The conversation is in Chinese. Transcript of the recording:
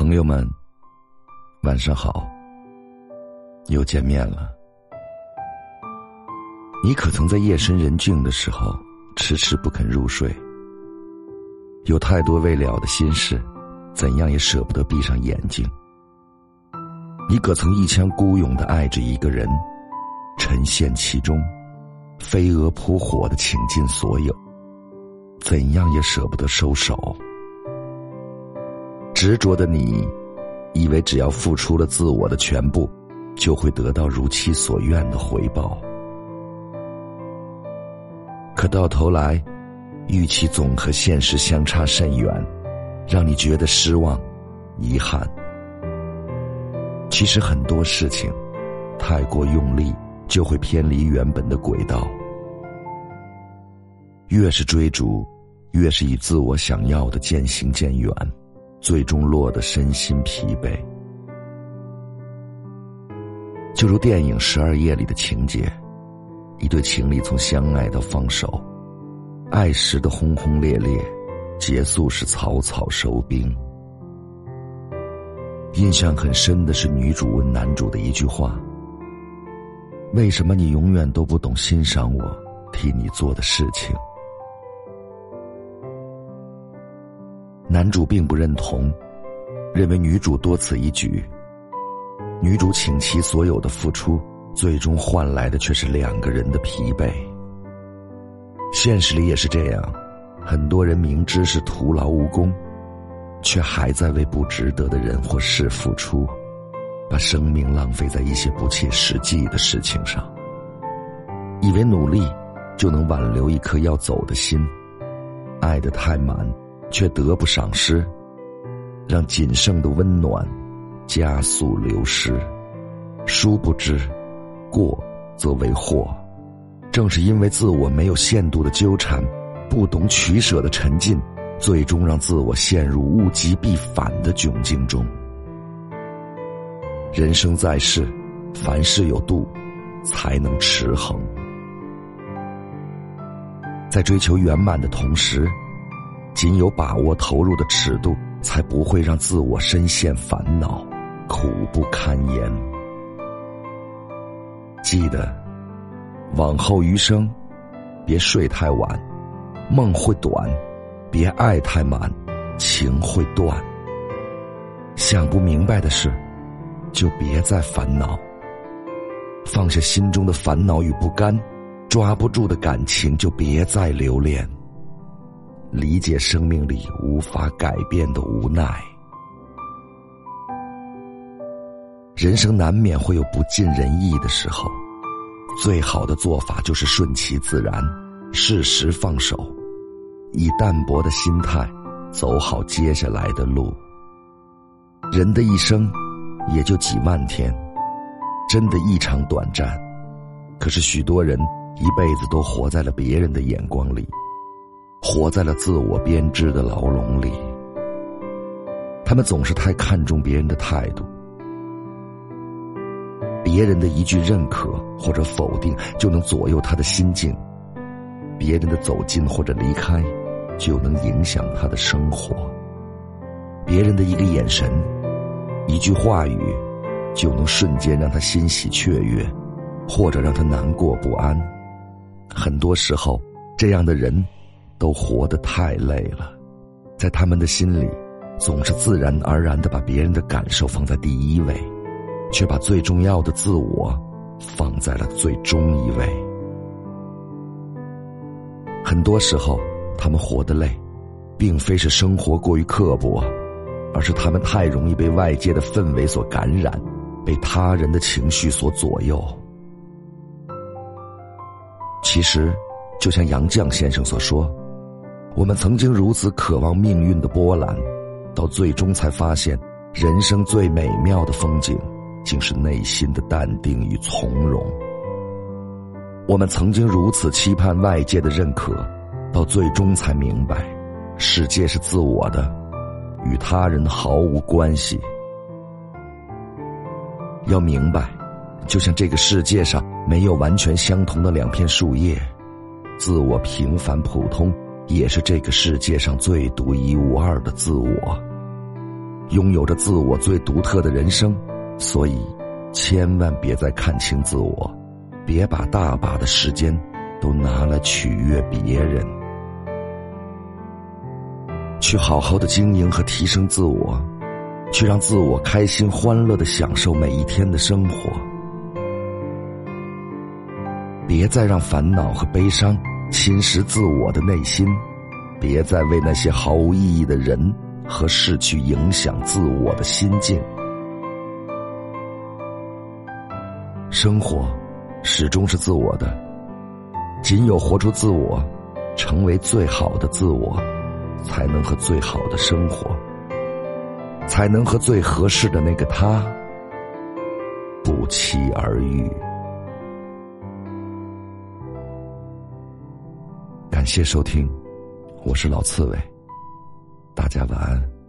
朋友们，晚上好，又见面了。你可曾在夜深人静的时候迟迟不肯入睡？有太多未了的心事，怎样也舍不得闭上眼睛。你可曾一腔孤勇的爱着一个人，沉陷其中，飞蛾扑火的倾尽所有，怎样也舍不得收手。执着的你，以为只要付出了自我的全部，就会得到如其所愿的回报。可到头来，预期总和现实相差甚远，让你觉得失望、遗憾。其实很多事情，太过用力，就会偏离原本的轨道。越是追逐，越是与自我想要的渐行渐远。最终落得身心疲惫，就如电影《十二夜》里的情节，一对情侣从相爱到放手，爱时的轰轰烈烈，结束时草草收兵。印象很深的是女主问男主的一句话：“为什么你永远都不懂欣赏我替你做的事情？”男主并不认同，认为女主多此一举。女主倾其所有的付出，最终换来的却是两个人的疲惫。现实里也是这样，很多人明知是徒劳无功，却还在为不值得的人或事付出，把生命浪费在一些不切实际的事情上，以为努力就能挽留一颗要走的心，爱得太满。却得不偿失，让仅剩的温暖加速流失。殊不知，过则为祸。正是因为自我没有限度的纠缠，不懂取舍的沉浸，最终让自我陷入物极必反的窘境中。人生在世，凡事有度，才能持衡。在追求圆满的同时。仅有把握投入的尺度，才不会让自我深陷烦恼，苦不堪言。记得，往后余生，别睡太晚，梦会短；别爱太满，情会断。想不明白的事，就别再烦恼。放下心中的烦恼与不甘，抓不住的感情就别再留恋。理解生命里无法改变的无奈，人生难免会有不尽人意的时候，最好的做法就是顺其自然，适时放手，以淡泊的心态走好接下来的路。人的一生也就几万天，真的异常短暂，可是许多人一辈子都活在了别人的眼光里。活在了自我编织的牢笼里，他们总是太看重别人的态度，别人的一句认可或者否定就能左右他的心境，别人的走近或者离开就能影响他的生活，别人的一个眼神、一句话语就能瞬间让他欣喜雀跃，或者让他难过不安。很多时候，这样的人。都活得太累了，在他们的心里，总是自然而然的把别人的感受放在第一位，却把最重要的自我放在了最终一位。很多时候，他们活得累，并非是生活过于刻薄，而是他们太容易被外界的氛围所感染，被他人的情绪所左右。其实，就像杨绛先生所说。我们曾经如此渴望命运的波澜，到最终才发现，人生最美妙的风景，竟是内心的淡定与从容。我们曾经如此期盼外界的认可，到最终才明白，世界是自我的，与他人毫无关系。要明白，就像这个世界上没有完全相同的两片树叶，自我平凡普通。也是这个世界上最独一无二的自我。拥有着自我最独特的人生，所以千万别再看清自我，别把大把的时间都拿来取悦别人，去好好的经营和提升自我，去让自我开心欢乐的享受每一天的生活，别再让烦恼和悲伤侵蚀自我的内心，别再为那些毫无意义的人。和事去影响自我的心境。生活始终是自我的，仅有活出自我，成为最好的自我，才能和最好的生活，才能和最合适的那个他不期而遇。感谢收听，我是老刺猬。大家晚安。